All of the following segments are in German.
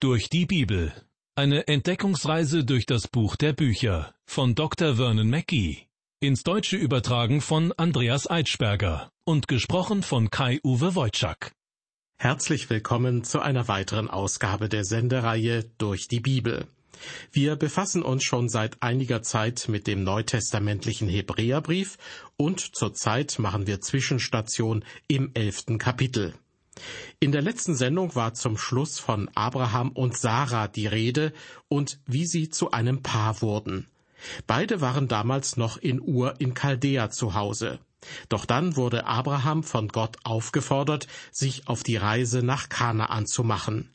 Durch die Bibel. Eine Entdeckungsreise durch das Buch der Bücher von Dr. Vernon Mackey. Ins Deutsche übertragen von Andreas Eitschberger und gesprochen von Kai-Uwe Wojczak. Herzlich willkommen zu einer weiteren Ausgabe der Sendereihe Durch die Bibel. Wir befassen uns schon seit einiger Zeit mit dem neutestamentlichen Hebräerbrief und zurzeit machen wir Zwischenstation im elften Kapitel. In der letzten Sendung war zum Schluss von Abraham und Sarah die Rede und wie sie zu einem Paar wurden. Beide waren damals noch in Ur in Chaldea zu Hause. Doch dann wurde Abraham von Gott aufgefordert, sich auf die Reise nach Kanaan zu machen.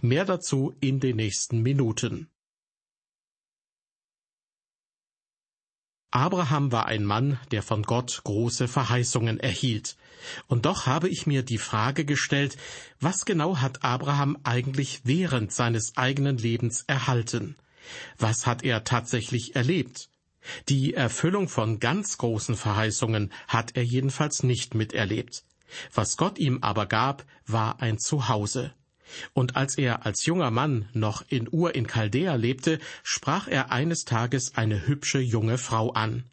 Mehr dazu in den nächsten Minuten. Abraham war ein Mann, der von Gott große Verheißungen erhielt. Und doch habe ich mir die Frage gestellt, was genau hat Abraham eigentlich während seines eigenen Lebens erhalten? Was hat er tatsächlich erlebt? Die Erfüllung von ganz großen Verheißungen hat er jedenfalls nicht miterlebt. Was Gott ihm aber gab, war ein Zuhause. Und als er als junger Mann noch in Ur in Chaldea lebte, sprach er eines Tages eine hübsche junge Frau an.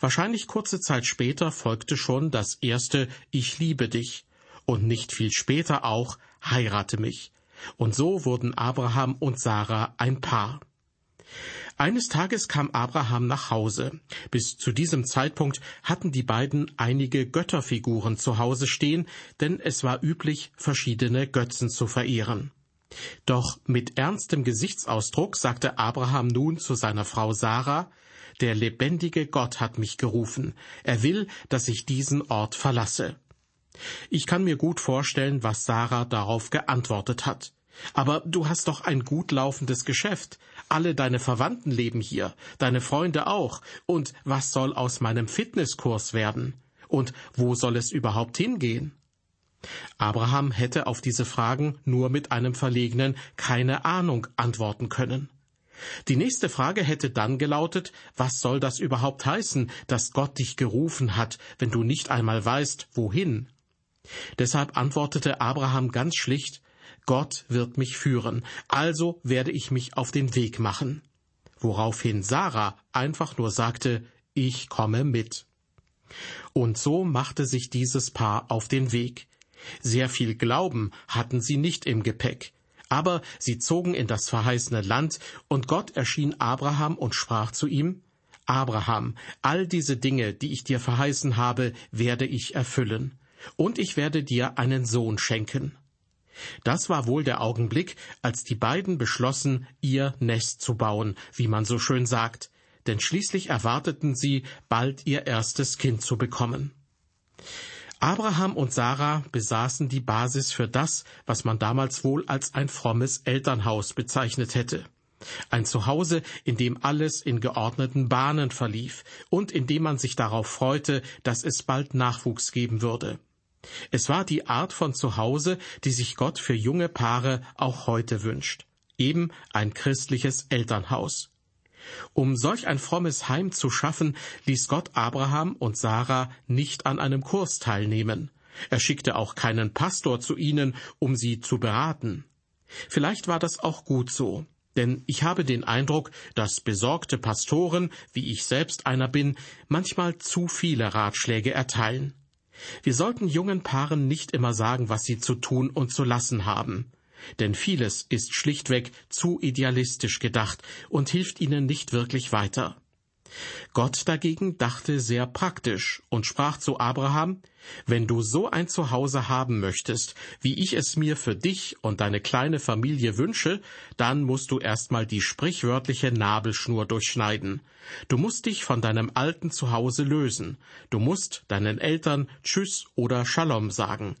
Wahrscheinlich kurze Zeit später folgte schon das erste Ich liebe dich und nicht viel später auch Heirate mich. Und so wurden Abraham und Sarah ein Paar. Eines Tages kam Abraham nach Hause. Bis zu diesem Zeitpunkt hatten die beiden einige Götterfiguren zu Hause stehen, denn es war üblich, verschiedene Götzen zu verehren. Doch mit ernstem Gesichtsausdruck sagte Abraham nun zu seiner Frau Sarah, der lebendige Gott hat mich gerufen, er will, dass ich diesen Ort verlasse. Ich kann mir gut vorstellen, was Sarah darauf geantwortet hat. Aber du hast doch ein gut laufendes Geschäft. Alle deine Verwandten leben hier, deine Freunde auch. Und was soll aus meinem Fitnesskurs werden? Und wo soll es überhaupt hingehen? Abraham hätte auf diese Fragen nur mit einem verlegenen keine Ahnung antworten können. Die nächste Frage hätte dann gelautet, was soll das überhaupt heißen, dass Gott dich gerufen hat, wenn du nicht einmal weißt, wohin? Deshalb antwortete Abraham ganz schlicht, Gott wird mich führen, also werde ich mich auf den Weg machen. Woraufhin Sarah einfach nur sagte, ich komme mit. Und so machte sich dieses Paar auf den Weg. Sehr viel Glauben hatten sie nicht im Gepäck, aber sie zogen in das verheißene Land, und Gott erschien Abraham und sprach zu ihm, Abraham, all diese Dinge, die ich dir verheißen habe, werde ich erfüllen, und ich werde dir einen Sohn schenken. Das war wohl der Augenblick, als die beiden beschlossen, ihr Nest zu bauen, wie man so schön sagt, denn schließlich erwarteten sie, bald ihr erstes Kind zu bekommen. Abraham und Sarah besaßen die Basis für das, was man damals wohl als ein frommes Elternhaus bezeichnet hätte. Ein Zuhause, in dem alles in geordneten Bahnen verlief und in dem man sich darauf freute, dass es bald Nachwuchs geben würde. Es war die Art von Zuhause, die sich Gott für junge Paare auch heute wünscht. Eben ein christliches Elternhaus. Um solch ein frommes Heim zu schaffen, ließ Gott Abraham und Sarah nicht an einem Kurs teilnehmen. Er schickte auch keinen Pastor zu ihnen, um sie zu beraten. Vielleicht war das auch gut so, denn ich habe den Eindruck, dass besorgte Pastoren, wie ich selbst einer bin, manchmal zu viele Ratschläge erteilen. Wir sollten jungen Paaren nicht immer sagen, was sie zu tun und zu lassen haben. Denn vieles ist schlichtweg zu idealistisch gedacht und hilft ihnen nicht wirklich weiter. Gott dagegen dachte sehr praktisch und sprach zu Abraham, wenn du so ein Zuhause haben möchtest, wie ich es mir für dich und deine kleine Familie wünsche, dann musst du erstmal die sprichwörtliche Nabelschnur durchschneiden. Du musst dich von deinem alten Zuhause lösen. Du musst deinen Eltern Tschüss oder Shalom sagen.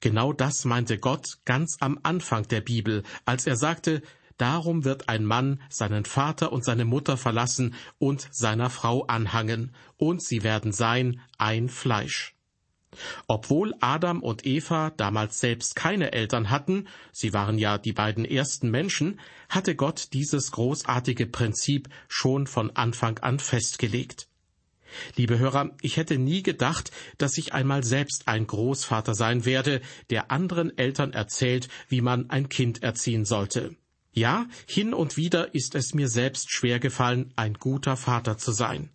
Genau das meinte Gott ganz am Anfang der Bibel, als er sagte, Darum wird ein Mann seinen Vater und seine Mutter verlassen und seiner Frau anhangen, und sie werden sein ein Fleisch. Obwohl Adam und Eva damals selbst keine Eltern hatten, sie waren ja die beiden ersten Menschen, hatte Gott dieses großartige Prinzip schon von Anfang an festgelegt. Liebe Hörer, ich hätte nie gedacht, dass ich einmal selbst ein Großvater sein werde, der anderen Eltern erzählt, wie man ein Kind erziehen sollte. Ja, hin und wieder ist es mir selbst schwer gefallen, ein guter Vater zu sein.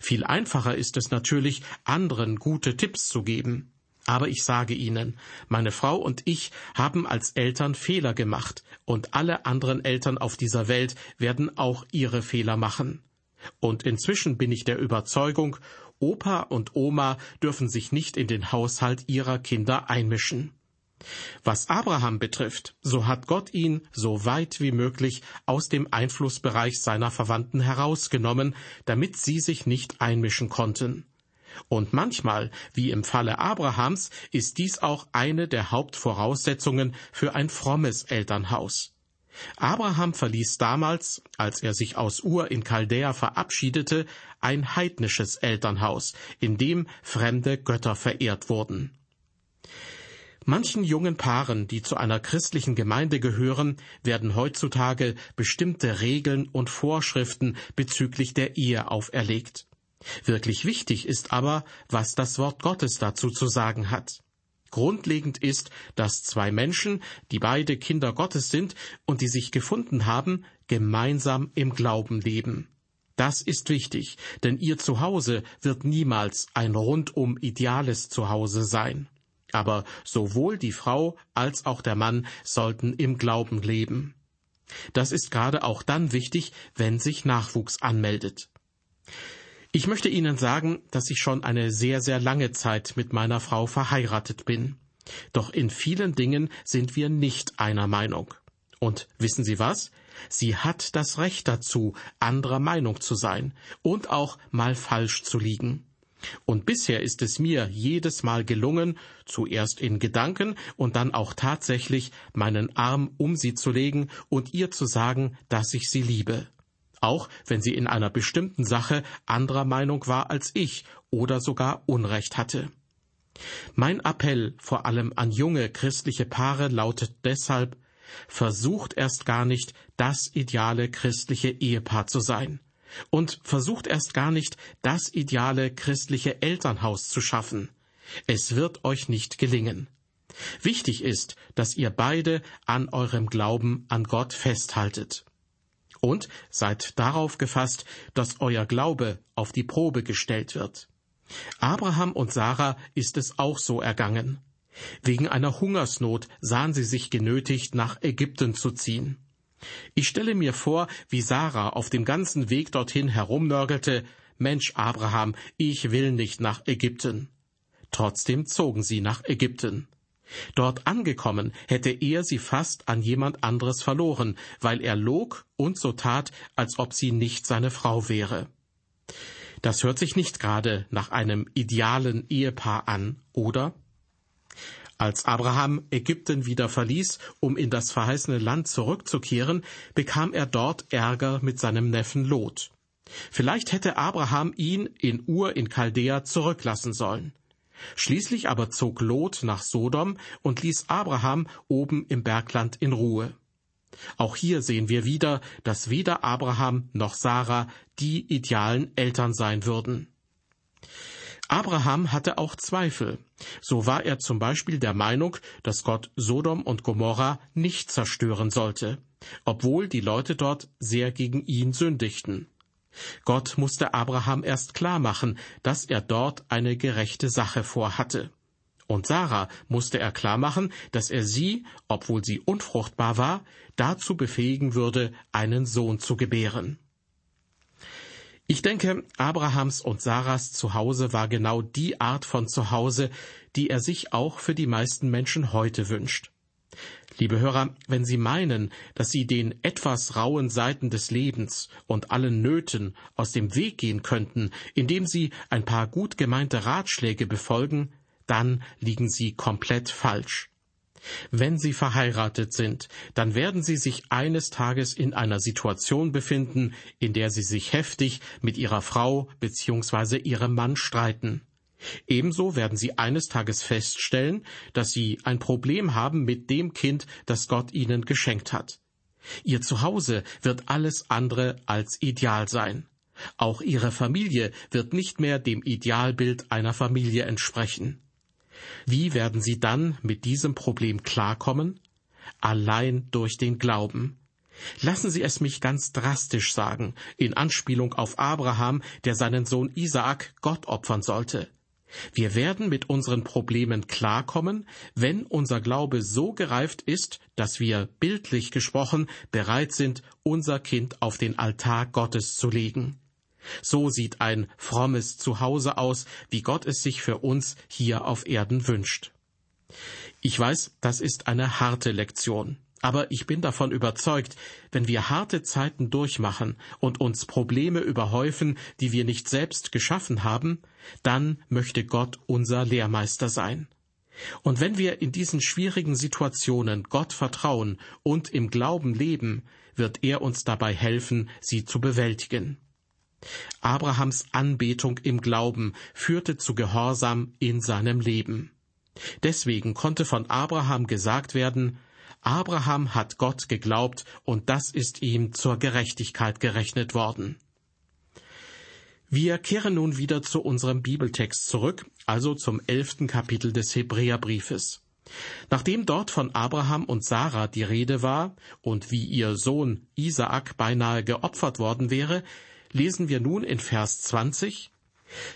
Viel einfacher ist es natürlich, anderen gute Tipps zu geben. Aber ich sage Ihnen, meine Frau und ich haben als Eltern Fehler gemacht, und alle anderen Eltern auf dieser Welt werden auch ihre Fehler machen. Und inzwischen bin ich der Überzeugung, Opa und Oma dürfen sich nicht in den Haushalt ihrer Kinder einmischen. Was Abraham betrifft, so hat Gott ihn so weit wie möglich aus dem Einflussbereich seiner Verwandten herausgenommen, damit sie sich nicht einmischen konnten. Und manchmal, wie im Falle Abrahams, ist dies auch eine der Hauptvoraussetzungen für ein frommes Elternhaus. Abraham verließ damals, als er sich aus Ur in Chaldea verabschiedete, ein heidnisches Elternhaus, in dem fremde Götter verehrt wurden. Manchen jungen Paaren, die zu einer christlichen Gemeinde gehören, werden heutzutage bestimmte Regeln und Vorschriften bezüglich der Ehe auferlegt. Wirklich wichtig ist aber, was das Wort Gottes dazu zu sagen hat. Grundlegend ist, dass zwei Menschen, die beide Kinder Gottes sind und die sich gefunden haben, gemeinsam im Glauben leben. Das ist wichtig, denn ihr Zuhause wird niemals ein rundum ideales Zuhause sein. Aber sowohl die Frau als auch der Mann sollten im Glauben leben. Das ist gerade auch dann wichtig, wenn sich Nachwuchs anmeldet. Ich möchte Ihnen sagen, dass ich schon eine sehr, sehr lange Zeit mit meiner Frau verheiratet bin. Doch in vielen Dingen sind wir nicht einer Meinung. Und wissen Sie was? Sie hat das Recht dazu, anderer Meinung zu sein und auch mal falsch zu liegen. Und bisher ist es mir jedes Mal gelungen, zuerst in Gedanken und dann auch tatsächlich meinen Arm um sie zu legen und ihr zu sagen, dass ich sie liebe auch wenn sie in einer bestimmten Sache anderer Meinung war als ich oder sogar Unrecht hatte. Mein Appell vor allem an junge christliche Paare lautet deshalb, versucht erst gar nicht, das ideale christliche Ehepaar zu sein. Und versucht erst gar nicht, das ideale christliche Elternhaus zu schaffen. Es wird euch nicht gelingen. Wichtig ist, dass ihr beide an eurem Glauben an Gott festhaltet und seid darauf gefasst, dass euer Glaube auf die Probe gestellt wird. Abraham und Sarah ist es auch so ergangen. Wegen einer Hungersnot sahen sie sich genötigt, nach Ägypten zu ziehen. Ich stelle mir vor, wie Sarah auf dem ganzen Weg dorthin herumnörgelte, Mensch, Abraham, ich will nicht nach Ägypten. Trotzdem zogen sie nach Ägypten. Dort angekommen hätte er sie fast an jemand anderes verloren, weil er log und so tat, als ob sie nicht seine Frau wäre. Das hört sich nicht gerade nach einem idealen Ehepaar an, oder? Als Abraham Ägypten wieder verließ, um in das verheißene Land zurückzukehren, bekam er dort Ärger mit seinem Neffen Lot. Vielleicht hätte Abraham ihn in Ur in Chaldea zurücklassen sollen. Schließlich aber zog Lot nach Sodom und ließ Abraham oben im Bergland in Ruhe. Auch hier sehen wir wieder, dass weder Abraham noch Sarah die idealen Eltern sein würden. Abraham hatte auch Zweifel. So war er zum Beispiel der Meinung, dass Gott Sodom und Gomorra nicht zerstören sollte, obwohl die Leute dort sehr gegen ihn sündigten. Gott musste Abraham erst klar machen, dass er dort eine gerechte Sache vorhatte. Und Sarah musste er klar machen, dass er sie, obwohl sie unfruchtbar war, dazu befähigen würde, einen Sohn zu gebären. Ich denke, Abrahams und Sarahs Zuhause war genau die Art von Zuhause, die er sich auch für die meisten Menschen heute wünscht. Liebe Hörer, wenn Sie meinen, dass Sie den etwas rauen Seiten des Lebens und allen Nöten aus dem Weg gehen könnten, indem Sie ein paar gut gemeinte Ratschläge befolgen, dann liegen Sie komplett falsch. Wenn Sie verheiratet sind, dann werden Sie sich eines Tages in einer Situation befinden, in der Sie sich heftig mit Ihrer Frau bzw. Ihrem Mann streiten. Ebenso werden sie eines Tages feststellen, dass sie ein Problem haben mit dem Kind, das Gott ihnen geschenkt hat. Ihr Zuhause wird alles andere als ideal sein. Auch ihre Familie wird nicht mehr dem Idealbild einer Familie entsprechen. Wie werden sie dann mit diesem Problem klarkommen? Allein durch den Glauben. Lassen Sie es mich ganz drastisch sagen, in Anspielung auf Abraham, der seinen Sohn Isaak Gott opfern sollte. Wir werden mit unseren Problemen klarkommen, wenn unser Glaube so gereift ist, dass wir, bildlich gesprochen, bereit sind, unser Kind auf den Altar Gottes zu legen. So sieht ein frommes Zuhause aus, wie Gott es sich für uns hier auf Erden wünscht. Ich weiß, das ist eine harte Lektion. Aber ich bin davon überzeugt, wenn wir harte Zeiten durchmachen und uns Probleme überhäufen, die wir nicht selbst geschaffen haben, dann möchte Gott unser Lehrmeister sein. Und wenn wir in diesen schwierigen Situationen Gott vertrauen und im Glauben leben, wird er uns dabei helfen, sie zu bewältigen. Abrahams Anbetung im Glauben führte zu Gehorsam in seinem Leben. Deswegen konnte von Abraham gesagt werden, Abraham hat Gott geglaubt und das ist ihm zur Gerechtigkeit gerechnet worden. Wir kehren nun wieder zu unserem Bibeltext zurück, also zum elften Kapitel des Hebräerbriefes. Nachdem dort von Abraham und Sarah die Rede war und wie ihr Sohn Isaak beinahe geopfert worden wäre, lesen wir nun in Vers 20,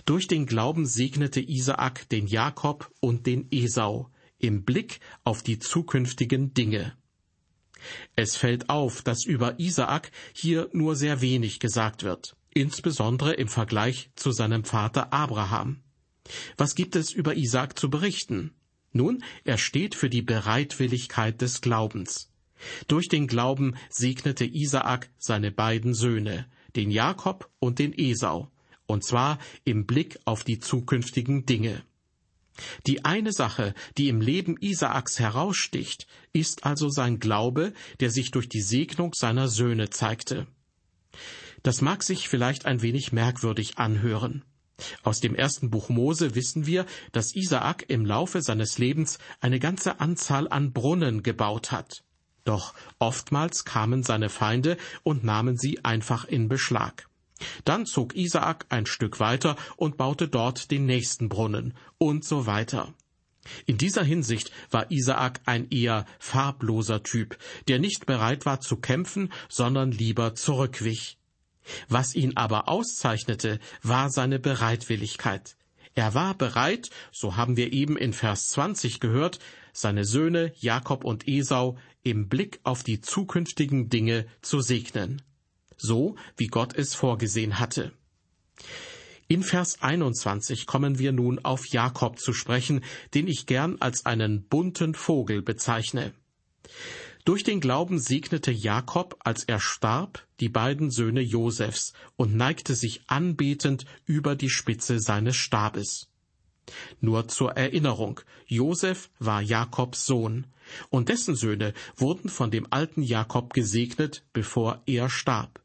Durch den Glauben segnete Isaak den Jakob und den Esau, im Blick auf die zukünftigen Dinge. Es fällt auf, dass über Isaak hier nur sehr wenig gesagt wird, insbesondere im Vergleich zu seinem Vater Abraham. Was gibt es über Isaak zu berichten? Nun, er steht für die Bereitwilligkeit des Glaubens. Durch den Glauben segnete Isaak seine beiden Söhne, den Jakob und den Esau, und zwar im Blick auf die zukünftigen Dinge. Die eine Sache, die im Leben Isaaks heraussticht, ist also sein Glaube, der sich durch die Segnung seiner Söhne zeigte. Das mag sich vielleicht ein wenig merkwürdig anhören. Aus dem ersten Buch Mose wissen wir, dass Isaak im Laufe seines Lebens eine ganze Anzahl an Brunnen gebaut hat. Doch oftmals kamen seine Feinde und nahmen sie einfach in Beschlag. Dann zog Isaak ein Stück weiter und baute dort den nächsten Brunnen und so weiter. In dieser Hinsicht war Isaak ein eher farbloser Typ, der nicht bereit war zu kämpfen, sondern lieber zurückwich. Was ihn aber auszeichnete, war seine Bereitwilligkeit. Er war bereit, so haben wir eben in Vers 20 gehört, seine Söhne Jakob und Esau im Blick auf die zukünftigen Dinge zu segnen so wie Gott es vorgesehen hatte. In Vers 21 kommen wir nun auf Jakob zu sprechen, den ich gern als einen bunten Vogel bezeichne. Durch den Glauben segnete Jakob, als er starb, die beiden Söhne Josefs und neigte sich anbetend über die Spitze seines Stabes. Nur zur Erinnerung, Josef war Jakobs Sohn, und dessen Söhne wurden von dem alten Jakob gesegnet, bevor er starb.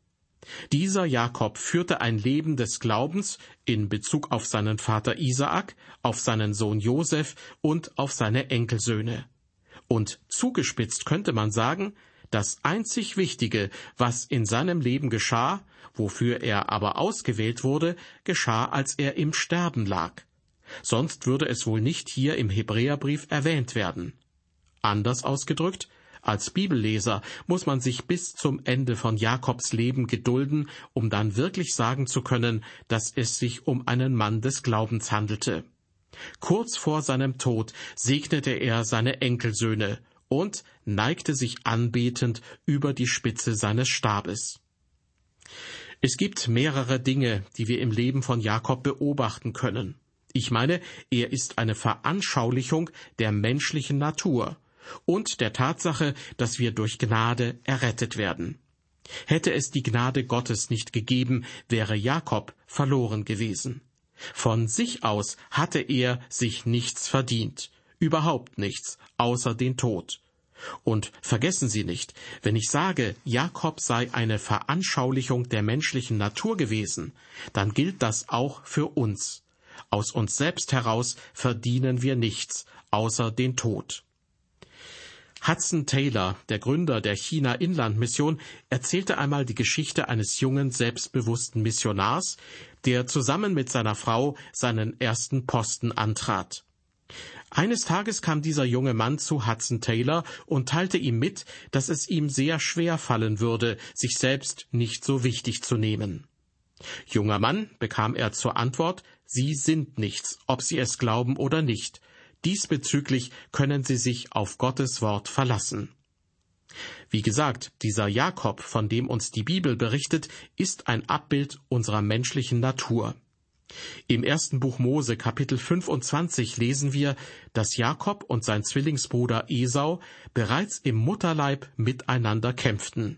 Dieser Jakob führte ein Leben des Glaubens in Bezug auf seinen Vater Isaak, auf seinen Sohn Josef und auf seine Enkelsöhne. Und zugespitzt könnte man sagen, das einzig Wichtige, was in seinem Leben geschah, wofür er aber ausgewählt wurde, geschah, als er im Sterben lag. Sonst würde es wohl nicht hier im Hebräerbrief erwähnt werden. Anders ausgedrückt, als Bibelleser muss man sich bis zum Ende von Jakobs Leben gedulden, um dann wirklich sagen zu können, dass es sich um einen Mann des Glaubens handelte. Kurz vor seinem Tod segnete er seine Enkelsöhne und neigte sich anbetend über die Spitze seines Stabes. Es gibt mehrere Dinge, die wir im Leben von Jakob beobachten können. Ich meine, er ist eine Veranschaulichung der menschlichen Natur und der Tatsache, dass wir durch Gnade errettet werden. Hätte es die Gnade Gottes nicht gegeben, wäre Jakob verloren gewesen. Von sich aus hatte er sich nichts verdient, überhaupt nichts, außer den Tod. Und vergessen Sie nicht, wenn ich sage, Jakob sei eine Veranschaulichung der menschlichen Natur gewesen, dann gilt das auch für uns. Aus uns selbst heraus verdienen wir nichts, außer den Tod. Hudson Taylor, der Gründer der China-Inland-Mission, erzählte einmal die Geschichte eines jungen, selbstbewussten Missionars, der zusammen mit seiner Frau seinen ersten Posten antrat. Eines Tages kam dieser junge Mann zu Hudson Taylor und teilte ihm mit, dass es ihm sehr schwer fallen würde, sich selbst nicht so wichtig zu nehmen. Junger Mann, bekam er zur Antwort, Sie sind nichts, ob Sie es glauben oder nicht. Diesbezüglich können Sie sich auf Gottes Wort verlassen. Wie gesagt, dieser Jakob, von dem uns die Bibel berichtet, ist ein Abbild unserer menschlichen Natur. Im ersten Buch Mose Kapitel 25 lesen wir, dass Jakob und sein Zwillingsbruder Esau bereits im Mutterleib miteinander kämpften.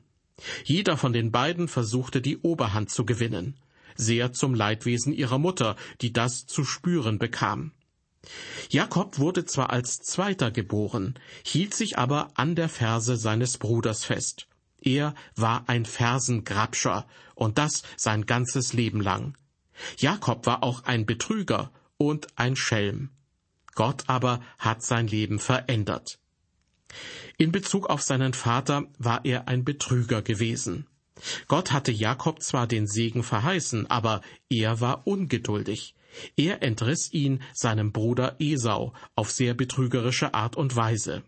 Jeder von den beiden versuchte die Oberhand zu gewinnen, sehr zum Leidwesen ihrer Mutter, die das zu spüren bekam. Jakob wurde zwar als Zweiter geboren, hielt sich aber an der Ferse seines Bruders fest. Er war ein Fersengrabscher, und das sein ganzes Leben lang. Jakob war auch ein Betrüger und ein Schelm. Gott aber hat sein Leben verändert. In Bezug auf seinen Vater war er ein Betrüger gewesen. Gott hatte Jakob zwar den Segen verheißen, aber er war ungeduldig. Er entriss ihn seinem Bruder Esau auf sehr betrügerische Art und Weise.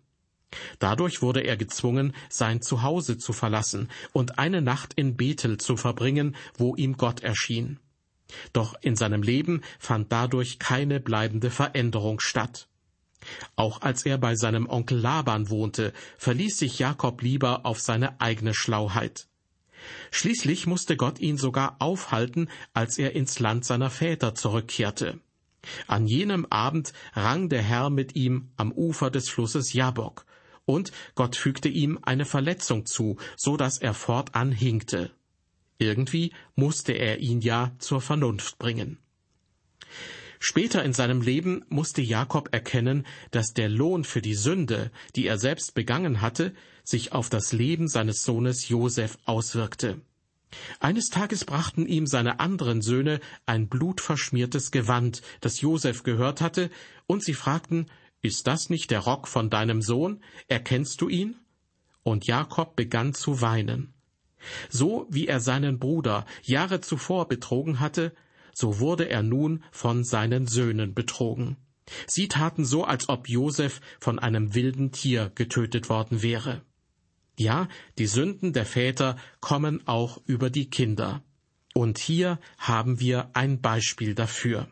Dadurch wurde er gezwungen, sein Zuhause zu verlassen und eine Nacht in Bethel zu verbringen, wo ihm Gott erschien. Doch in seinem Leben fand dadurch keine bleibende Veränderung statt. Auch als er bei seinem Onkel Laban wohnte, verließ sich Jakob lieber auf seine eigene Schlauheit. Schließlich musste Gott ihn sogar aufhalten, als er ins Land seiner Väter zurückkehrte. An jenem Abend rang der Herr mit ihm am Ufer des Flusses Jabok, und Gott fügte ihm eine Verletzung zu, so dass er fortan hinkte. Irgendwie musste er ihn ja zur Vernunft bringen. Später in seinem Leben musste Jakob erkennen, dass der Lohn für die Sünde, die er selbst begangen hatte, sich auf das Leben seines Sohnes Josef auswirkte. Eines Tages brachten ihm seine anderen Söhne ein blutverschmiertes Gewand, das Josef gehört hatte, und sie fragten, Ist das nicht der Rock von deinem Sohn? Erkennst du ihn? Und Jakob begann zu weinen. So wie er seinen Bruder Jahre zuvor betrogen hatte, so wurde er nun von seinen Söhnen betrogen. Sie taten so, als ob Josef von einem wilden Tier getötet worden wäre. Ja, die Sünden der Väter kommen auch über die Kinder. Und hier haben wir ein Beispiel dafür.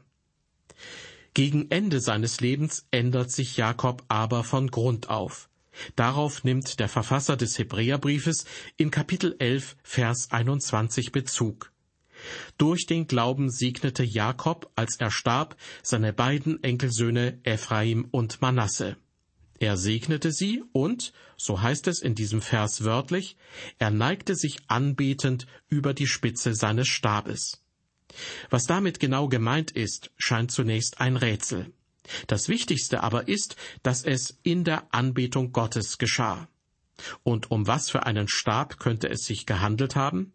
Gegen Ende seines Lebens ändert sich Jakob aber von Grund auf. Darauf nimmt der Verfasser des Hebräerbriefes in Kapitel 11, Vers 21 Bezug. Durch den Glauben segnete Jakob, als er starb, seine beiden Enkelsöhne Ephraim und Manasse. Er segnete sie und, so heißt es in diesem Vers wörtlich, er neigte sich anbetend über die Spitze seines Stabes. Was damit genau gemeint ist, scheint zunächst ein Rätsel. Das Wichtigste aber ist, dass es in der Anbetung Gottes geschah. Und um was für einen Stab könnte es sich gehandelt haben?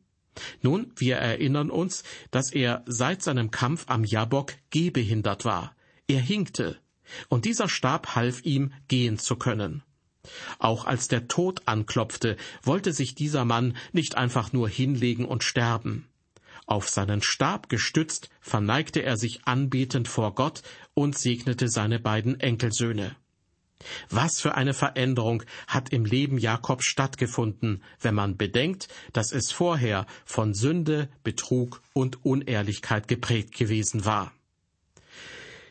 Nun, wir erinnern uns, dass er seit seinem Kampf am Jabok gehbehindert war. Er hinkte, und dieser Stab half ihm, gehen zu können. Auch als der Tod anklopfte, wollte sich dieser Mann nicht einfach nur hinlegen und sterben. Auf seinen Stab gestützt, verneigte er sich anbetend vor Gott und segnete seine beiden Enkelsöhne. Was für eine Veränderung hat im Leben Jakobs stattgefunden, wenn man bedenkt, dass es vorher von Sünde, Betrug und Unehrlichkeit geprägt gewesen war.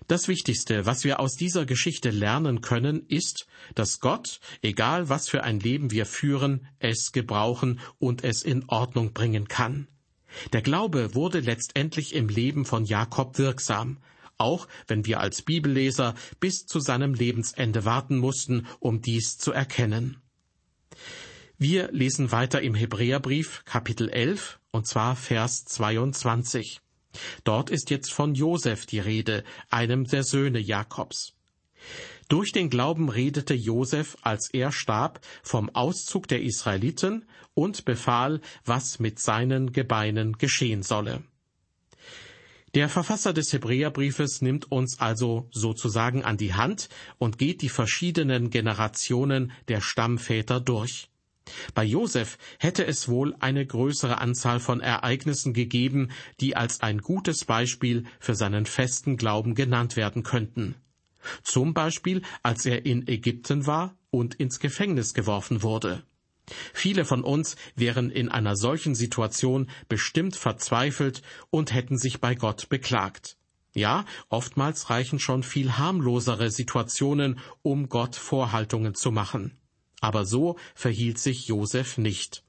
Das Wichtigste, was wir aus dieser Geschichte lernen können, ist, dass Gott, egal was für ein Leben wir führen, es gebrauchen und es in Ordnung bringen kann. Der Glaube wurde letztendlich im Leben von Jakob wirksam, auch wenn wir als Bibelleser bis zu seinem Lebensende warten mussten, um dies zu erkennen. Wir lesen weiter im Hebräerbrief Kapitel 11 und zwar Vers 22. Dort ist jetzt von Josef die Rede, einem der Söhne Jakobs. Durch den Glauben redete Josef, als er starb, vom Auszug der Israeliten und befahl, was mit seinen Gebeinen geschehen solle. Der Verfasser des Hebräerbriefes nimmt uns also sozusagen an die Hand und geht die verschiedenen Generationen der Stammväter durch. Bei Josef hätte es wohl eine größere Anzahl von Ereignissen gegeben, die als ein gutes Beispiel für seinen festen Glauben genannt werden könnten. Zum Beispiel, als er in Ägypten war und ins Gefängnis geworfen wurde. Viele von uns wären in einer solchen Situation bestimmt verzweifelt und hätten sich bei Gott beklagt. Ja, oftmals reichen schon viel harmlosere Situationen, um Gott Vorhaltungen zu machen. Aber so verhielt sich Josef nicht.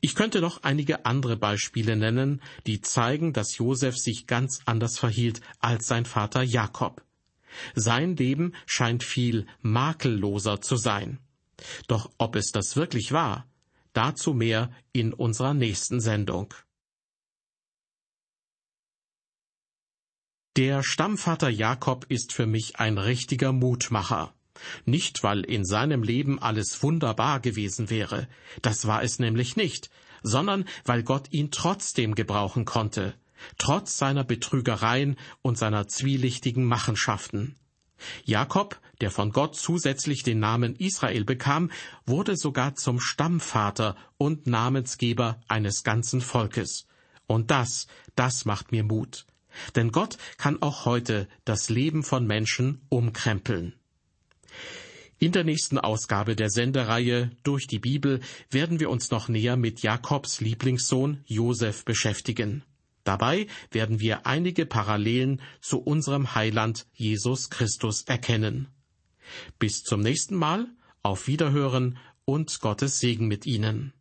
Ich könnte noch einige andere Beispiele nennen, die zeigen, dass Josef sich ganz anders verhielt als sein Vater Jakob. Sein Leben scheint viel makelloser zu sein. Doch ob es das wirklich war, dazu mehr in unserer nächsten Sendung. Der Stammvater Jakob ist für mich ein richtiger Mutmacher. Nicht, weil in seinem Leben alles wunderbar gewesen wäre, das war es nämlich nicht, sondern weil Gott ihn trotzdem gebrauchen konnte, trotz seiner Betrügereien und seiner zwielichtigen Machenschaften. Jakob, der von Gott zusätzlich den Namen Israel bekam, wurde sogar zum Stammvater und Namensgeber eines ganzen Volkes. Und das, das macht mir Mut. Denn Gott kann auch heute das Leben von Menschen umkrempeln. In der nächsten Ausgabe der Sendereihe Durch die Bibel werden wir uns noch näher mit Jakobs Lieblingssohn Josef beschäftigen. Dabei werden wir einige Parallelen zu unserem Heiland Jesus Christus erkennen. Bis zum nächsten Mal, auf Wiederhören und Gottes Segen mit Ihnen.